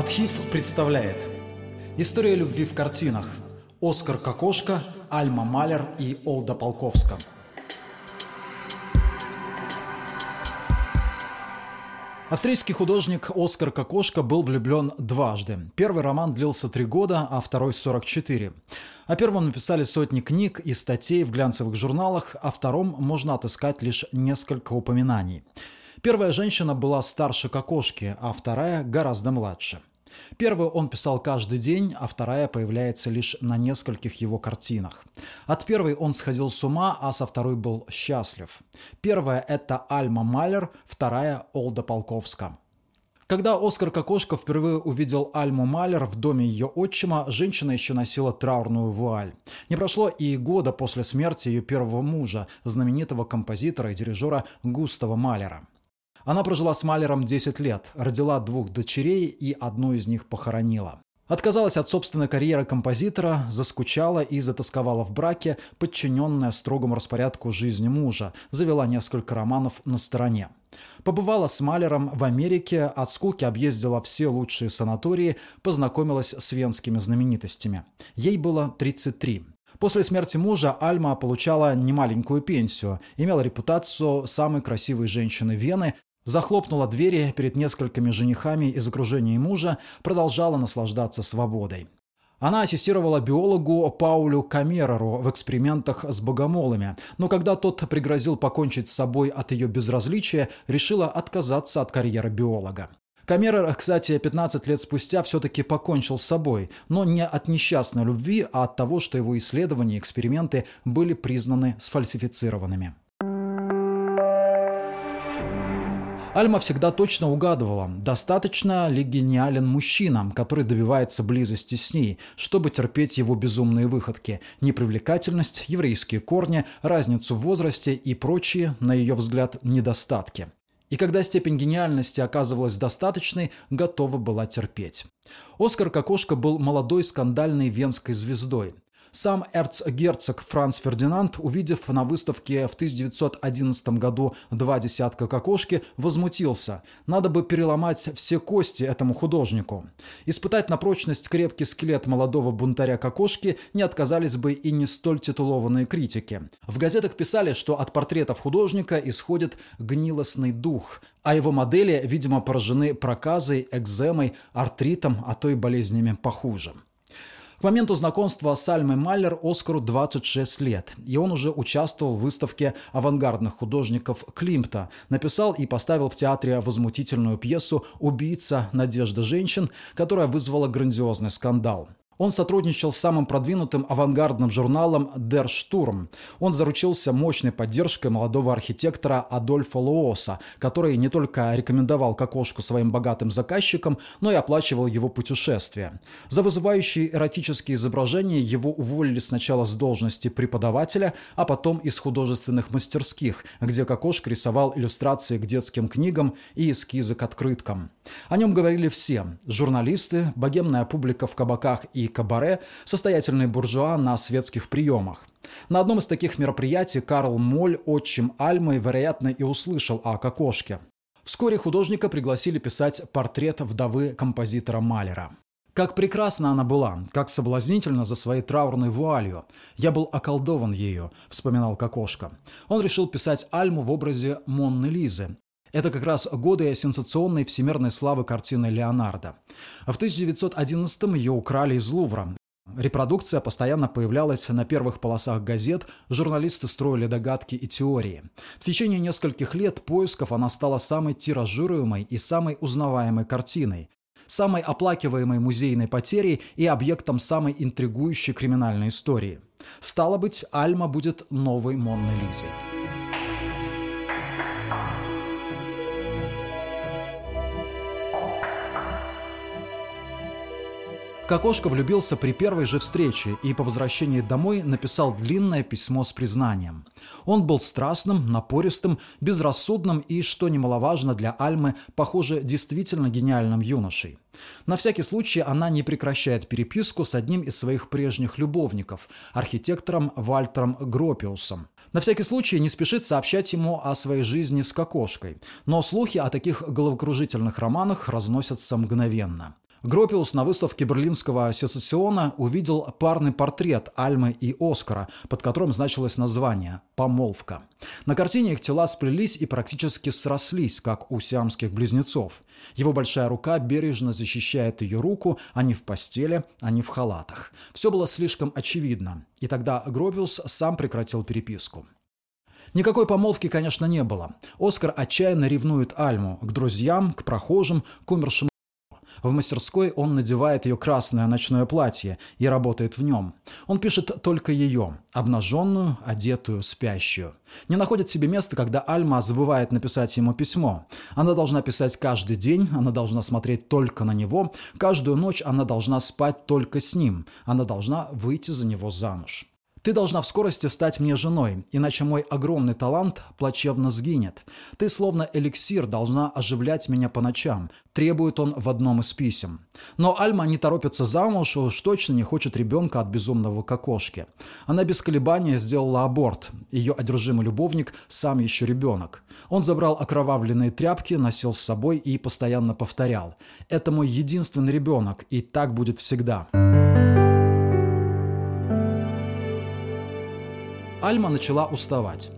Архив представляет История любви в картинах Оскар Кокошка, Альма Малер и Олда Полковска Австрийский художник Оскар Кокошка был влюблен дважды. Первый роман длился три года, а второй – 44. О первом написали сотни книг и статей в глянцевых журналах, о втором можно отыскать лишь несколько упоминаний. Первая женщина была старше Кокошки, а вторая гораздо младше. Первую он писал каждый день, а вторая появляется лишь на нескольких его картинах. От первой он сходил с ума, а со второй был счастлив. Первая – это Альма Малер, вторая – Олда Полковска. Когда Оскар Кокошко впервые увидел Альму Малер в доме ее отчима, женщина еще носила траурную вуаль. Не прошло и года после смерти ее первого мужа, знаменитого композитора и дирижера Густава Малера. Она прожила с Малером 10 лет, родила двух дочерей и одну из них похоронила. Отказалась от собственной карьеры композитора, заскучала и затасковала в браке, подчиненная строгому распорядку жизни мужа, завела несколько романов на стороне. Побывала с Малером в Америке, от скуки объездила все лучшие санатории, познакомилась с венскими знаменитостями. Ей было 33. После смерти мужа Альма получала немаленькую пенсию, имела репутацию самой красивой женщины Вены, Захлопнула двери перед несколькими женихами из окружения мужа, продолжала наслаждаться свободой. Она ассистировала биологу Паулю Камереру в экспериментах с богомолами, но когда тот пригрозил покончить с собой от ее безразличия, решила отказаться от карьеры биолога. Камерер, кстати, 15 лет спустя все-таки покончил с собой, но не от несчастной любви, а от того, что его исследования и эксперименты были признаны сфальсифицированными. Альма всегда точно угадывала, достаточно ли гениален мужчина, который добивается близости с ней, чтобы терпеть его безумные выходки, непривлекательность, еврейские корни, разницу в возрасте и прочие, на ее взгляд, недостатки. И когда степень гениальности оказывалась достаточной, готова была терпеть. Оскар Кокошка был молодой скандальной венской звездой. Сам эрцгерцог Франц Фердинанд, увидев на выставке в 1911 году два десятка кокошки, возмутился. Надо бы переломать все кости этому художнику. Испытать на прочность крепкий скелет молодого бунтаря кокошки не отказались бы и не столь титулованные критики. В газетах писали, что от портретов художника исходит гнилостный дух, а его модели, видимо, поражены проказой, экземой, артритом, а то и болезнями похуже. К моменту знакомства с Альмой Маллер Оскару 26 лет, и он уже участвовал в выставке авангардных художников Климта, написал и поставил в театре возмутительную пьесу «Убийца. Надежда женщин», которая вызвала грандиозный скандал. Он сотрудничал с самым продвинутым авангардным журналом Der Sturm. Он заручился мощной поддержкой молодого архитектора Адольфа Лооса, который не только рекомендовал Кокошку своим богатым заказчикам, но и оплачивал его путешествия. За вызывающие эротические изображения его уволили сначала с должности преподавателя, а потом из художественных мастерских, где Кокошка рисовал иллюстрации к детским книгам и эскизы к открыткам. О нем говорили все – журналисты, богемная публика в кабаках и кабаре, состоятельные буржуа на светских приемах. На одном из таких мероприятий Карл Моль, отчим Альмы, вероятно, и услышал о кокошке. Вскоре художника пригласили писать портрет вдовы композитора Малера. Как прекрасна она была, как соблазнительно за своей траурной вуалью. Я был околдован ею, вспоминал Кокошка. Он решил писать Альму в образе Монны Лизы, это как раз годы сенсационной всемирной славы картины Леонардо. В 1911-м ее украли из Лувра. Репродукция постоянно появлялась на первых полосах газет, журналисты строили догадки и теории. В течение нескольких лет поисков она стала самой тиражируемой и самой узнаваемой картиной, самой оплакиваемой музейной потерей и объектом самой интригующей криминальной истории. Стало быть, Альма будет новой Монной Лизой. Кокошка влюбился при первой же встрече и по возвращении домой написал длинное письмо с признанием. Он был страстным, напористым, безрассудным и, что немаловажно для Альмы, похоже, действительно гениальным юношей. На всякий случай она не прекращает переписку с одним из своих прежних любовников, архитектором Вальтером Гропиусом. На всякий случай не спешит сообщать ему о своей жизни с кокошкой, но слухи о таких головокружительных романах разносятся мгновенно. Гропиус на выставке Берлинского ассоциациона увидел парный портрет Альмы и Оскара, под которым значилось название «Помолвка». На картине их тела сплелись и практически срослись, как у сиамских близнецов. Его большая рука бережно защищает ее руку, они в постели, они в халатах. Все было слишком очевидно, и тогда Гропиус сам прекратил переписку. Никакой помолвки, конечно, не было. Оскар отчаянно ревнует Альму к друзьям, к прохожим, к умершим в мастерской он надевает ее красное ночное платье и работает в нем. Он пишет только ее, обнаженную, одетую, спящую. Не находит себе места, когда Альма забывает написать ему письмо. Она должна писать каждый день, она должна смотреть только на него, каждую ночь она должна спать только с ним, она должна выйти за него замуж. Ты должна в скорости стать мне женой, иначе мой огромный талант плачевно сгинет. Ты словно эликсир должна оживлять меня по ночам, требует он в одном из писем. Но Альма не торопится замуж, уж точно не хочет ребенка от безумного кокошки. Она без колебания сделала аборт. Ее одержимый любовник сам еще ребенок. Он забрал окровавленные тряпки, носил с собой и постоянно повторял. «Это мой единственный ребенок, и так будет всегда». Альма начала уставать.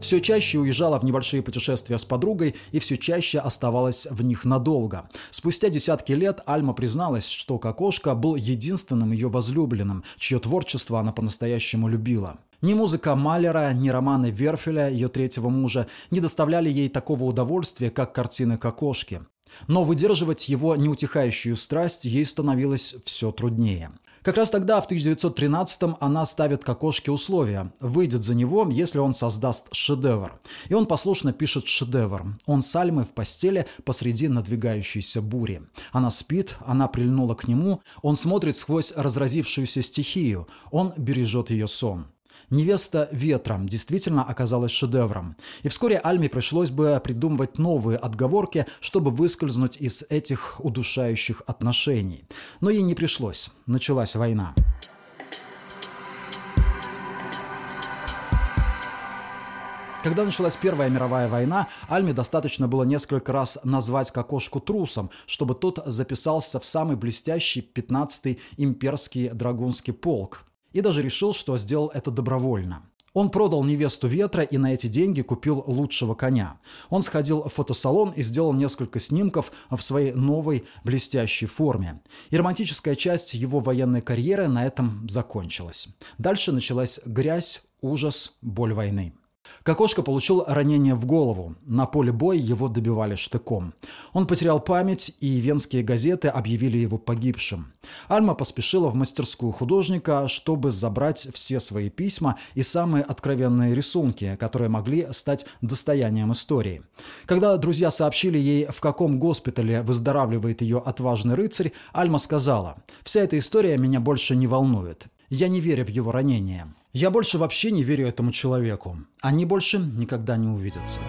Все чаще уезжала в небольшие путешествия с подругой и все чаще оставалась в них надолго. Спустя десятки лет Альма призналась, что Кокошка был единственным ее возлюбленным, чье творчество она по-настоящему любила. Ни музыка Малера, ни романы Верфеля, ее третьего мужа, не доставляли ей такого удовольствия, как картины Кокошки. Но выдерживать его неутихающую страсть ей становилось все труднее. Как раз тогда, в 1913-м, она ставит Кокошке условия. Выйдет за него, если он создаст шедевр. И он послушно пишет шедевр. Он с Альмой в постели посреди надвигающейся бури. Она спит, она прильнула к нему, он смотрит сквозь разразившуюся стихию, он бережет ее сон. «Невеста ветром» действительно оказалась шедевром. И вскоре Альме пришлось бы придумывать новые отговорки, чтобы выскользнуть из этих удушающих отношений. Но ей не пришлось. Началась война. Когда началась Первая мировая война, Альме достаточно было несколько раз назвать Кокошку трусом, чтобы тот записался в самый блестящий 15-й имперский драгунский полк, и даже решил, что сделал это добровольно. Он продал невесту ветра и на эти деньги купил лучшего коня. Он сходил в фотосалон и сделал несколько снимков в своей новой блестящей форме. И романтическая часть его военной карьеры на этом закончилась. Дальше началась грязь, ужас, боль войны. Кокошка получил ранение в голову. На поле боя его добивали штыком. Он потерял память, и венские газеты объявили его погибшим. Альма поспешила в мастерскую художника, чтобы забрать все свои письма и самые откровенные рисунки, которые могли стать достоянием истории. Когда друзья сообщили ей, в каком госпитале выздоравливает ее отважный рыцарь, Альма сказала, «Вся эта история меня больше не волнует. Я не верю в его ранение. Я больше вообще не верю этому человеку. Они больше никогда не увидятся.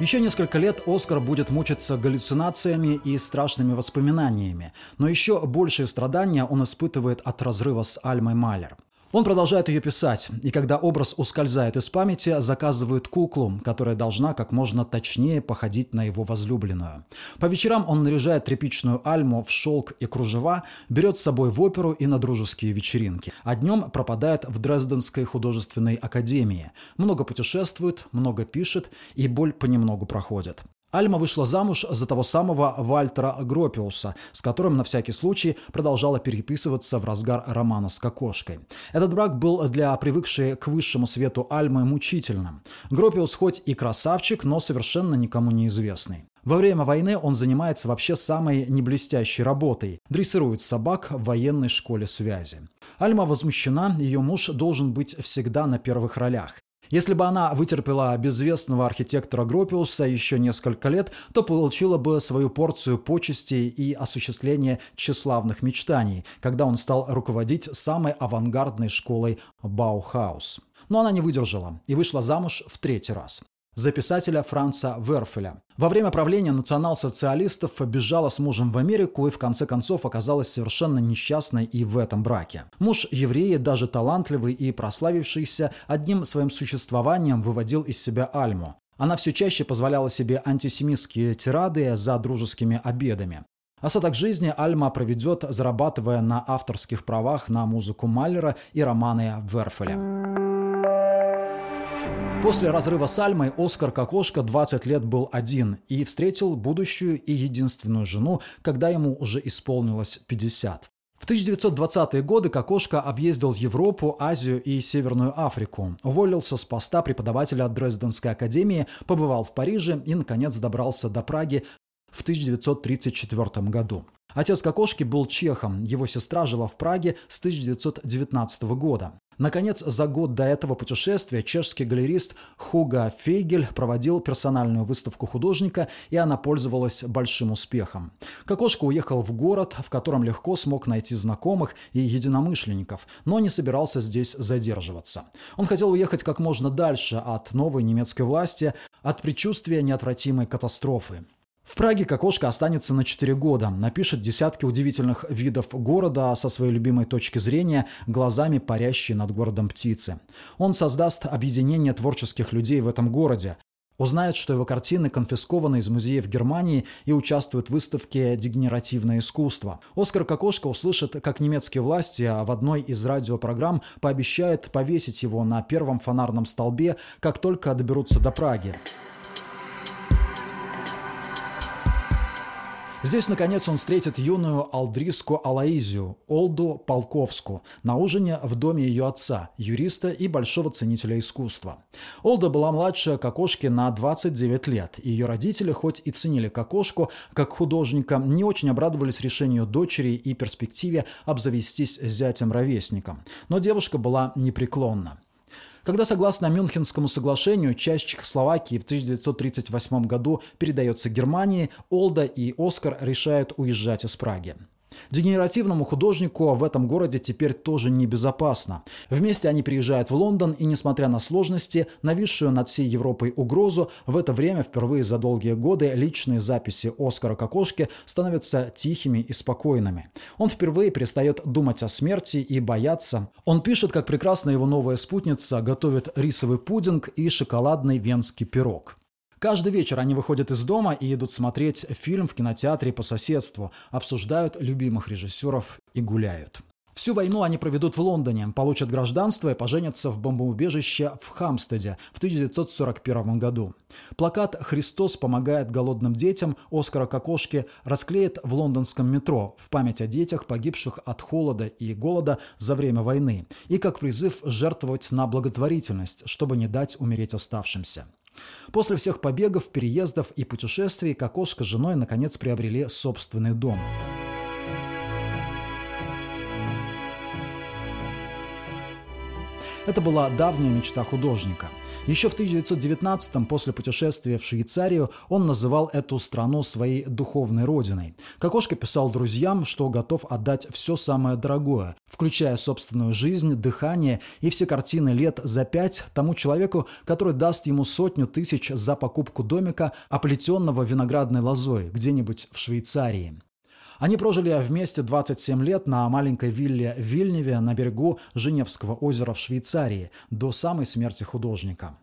Еще несколько лет Оскар будет мучиться галлюцинациями и страшными воспоминаниями, но еще большие страдания он испытывает от разрыва с Альмой Малер – он продолжает ее писать, и когда образ ускользает из памяти, заказывает куклу, которая должна как можно точнее походить на его возлюбленную. По вечерам он наряжает тряпичную альму в шелк и кружева, берет с собой в оперу и на дружеские вечеринки, а днем пропадает в Дрезденской художественной академии. Много путешествует, много пишет, и боль понемногу проходит. Альма вышла замуж за того самого Вальтера Гропиуса, с которым на всякий случай продолжала переписываться в разгар романа с кокошкой. Этот брак был для привыкшей к высшему свету Альмы мучительным. Гропиус хоть и красавчик, но совершенно никому не известный. Во время войны он занимается вообще самой неблестящей работой – дрессирует собак в военной школе связи. Альма возмущена, ее муж должен быть всегда на первых ролях. Если бы она вытерпела безвестного архитектора Гропиуса еще несколько лет, то получила бы свою порцию почестей и осуществления тщеславных мечтаний, когда он стал руководить самой авангардной школой Баухаус. Но она не выдержала и вышла замуж в третий раз. За писателя Франца Верфеля. Во время правления национал-социалистов бежала с мужем в Америку и в конце концов оказалась совершенно несчастной и в этом браке. Муж еврея, даже талантливый и прославившийся, одним своим существованием выводил из себя Альму. Она все чаще позволяла себе антисемитские тирады за дружескими обедами. Остаток жизни Альма проведет, зарабатывая на авторских правах на музыку Маллера и романы Верфеля. После разрыва с Альмой Оскар Кокошка 20 лет был один и встретил будущую и единственную жену, когда ему уже исполнилось 50. В 1920-е годы Кокошка объездил Европу, Азию и Северную Африку. Уволился с поста преподавателя Дрезденской академии, побывал в Париже и, наконец, добрался до Праги в 1934 году. Отец Кокошки был чехом, его сестра жила в Праге с 1919 года. Наконец, за год до этого путешествия чешский галерист Хуга Фейгель проводил персональную выставку художника, и она пользовалась большим успехом. Кокошка уехал в город, в котором легко смог найти знакомых и единомышленников, но не собирался здесь задерживаться. Он хотел уехать как можно дальше от новой немецкой власти, от предчувствия неотвратимой катастрофы. В Праге Кокошка останется на 4 года, напишет десятки удивительных видов города со своей любимой точки зрения, глазами парящие над городом птицы. Он создаст объединение творческих людей в этом городе, узнает, что его картины конфискованы из музеев Германии и участвуют в выставке «Дегенеративное искусство». Оскар Кокошка услышит, как немецкие власти в одной из радиопрограмм пообещают повесить его на первом фонарном столбе, как только доберутся до Праги. Здесь, наконец, он встретит юную алдриску Алаизию, Олду Полковску, на ужине в доме ее отца, юриста и большого ценителя искусства. Олда была младше Кокошки на 29 лет, и ее родители, хоть и ценили Кокошку как художника, не очень обрадовались решению дочери и перспективе обзавестись зятем-ровесником. Но девушка была непреклонна. Когда, согласно Мюнхенскому соглашению, часть Чехословакии в 1938 году передается Германии, Олда и Оскар решают уезжать из Праги. Дегенеративному художнику в этом городе теперь тоже небезопасно. Вместе они приезжают в Лондон, и несмотря на сложности, нависшую над всей Европой угрозу, в это время впервые за долгие годы личные записи Оскара Кокошки становятся тихими и спокойными. Он впервые перестает думать о смерти и бояться. Он пишет, как прекрасно его новая спутница готовит рисовый пудинг и шоколадный венский пирог. Каждый вечер они выходят из дома и идут смотреть фильм в кинотеатре по соседству, обсуждают любимых режиссеров и гуляют. Всю войну они проведут в Лондоне, получат гражданство и поженятся в бомбоубежище в Хамстеде в 1941 году. Плакат «Христос помогает голодным детям» Оскара Кокошки расклеит в лондонском метро в память о детях, погибших от холода и голода за время войны, и как призыв жертвовать на благотворительность, чтобы не дать умереть оставшимся. После всех побегов, переездов и путешествий Кокошка с женой наконец приобрели собственный дом. Это была давняя мечта художника. Еще в 1919-м, после путешествия в Швейцарию, он называл эту страну своей духовной родиной. Кокошка писал друзьям, что готов отдать все самое дорогое, включая собственную жизнь, дыхание и все картины лет за пять тому человеку, который даст ему сотню тысяч за покупку домика, оплетенного виноградной лозой где-нибудь в Швейцарии. Они прожили вместе 27 лет на маленькой вилле Вильневе на берегу Женевского озера в Швейцарии до самой смерти художника.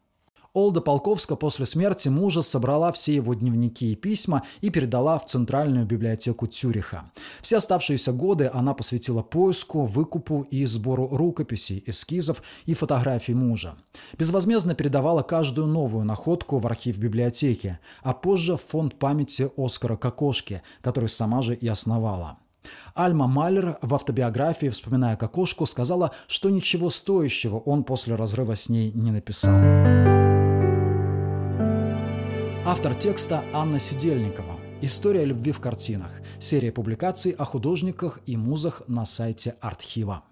Олда Полковска после смерти мужа собрала все его дневники и письма и передала в Центральную библиотеку Цюриха. Все оставшиеся годы она посвятила поиску, выкупу и сбору рукописей, эскизов и фотографий мужа. Безвозмездно передавала каждую новую находку в архив библиотеки, а позже в фонд памяти Оскара Кокошки, который сама же и основала. Альма Малер в автобиографии, вспоминая Кокошку, сказала, что ничего стоящего он после разрыва с ней не написал. Автор текста Анна Сидельникова. История любви в картинах. Серия публикаций о художниках и музах на сайте Артхива.